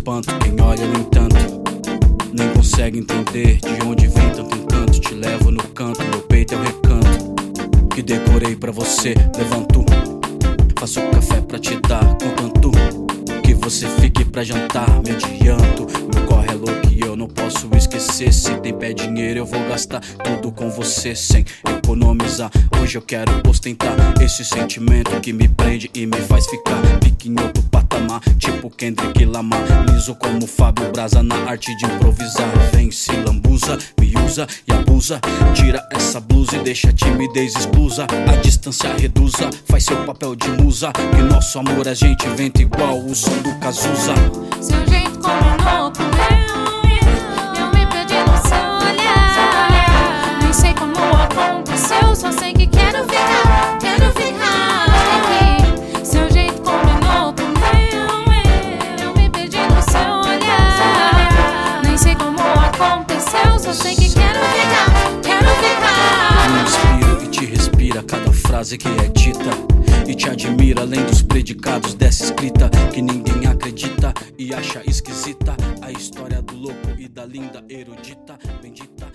espanto. Quem olha, no entanto, nem consegue entender de onde vem tanto encanto. Te levo no canto, meu peito é o recanto que decorei pra você. Levanto, faço café pra te dar, contanto que você fique pra jantar. Me adianto, meu corre é louco e eu não posso esquecer. Se tem pé dinheiro, eu vou gastar tudo com você sem economizar. Hoje eu quero ostentar esse sentimento que me prende e me faz ficar pique em outro patamar. Tipo Kendrick Lamar, liso como Fábio Braza na arte de improvisar. Vem se lambuza, me usa e abusa. Tira essa blusa e deixa a timidez explusa. A distância reduza, faz seu papel de musa. Que nosso amor a gente venta igual o som do Cazuza. Seu jeito como um louco aconteceu Só sei que quero ficar aconteceu Só sei que quero ficar, quero ficar inspiro e te respira cada frase que é dita. E te admira além dos predicados dessa escrita que ninguém acredita e acha esquisita. A história do louco e da linda erudita, bendita.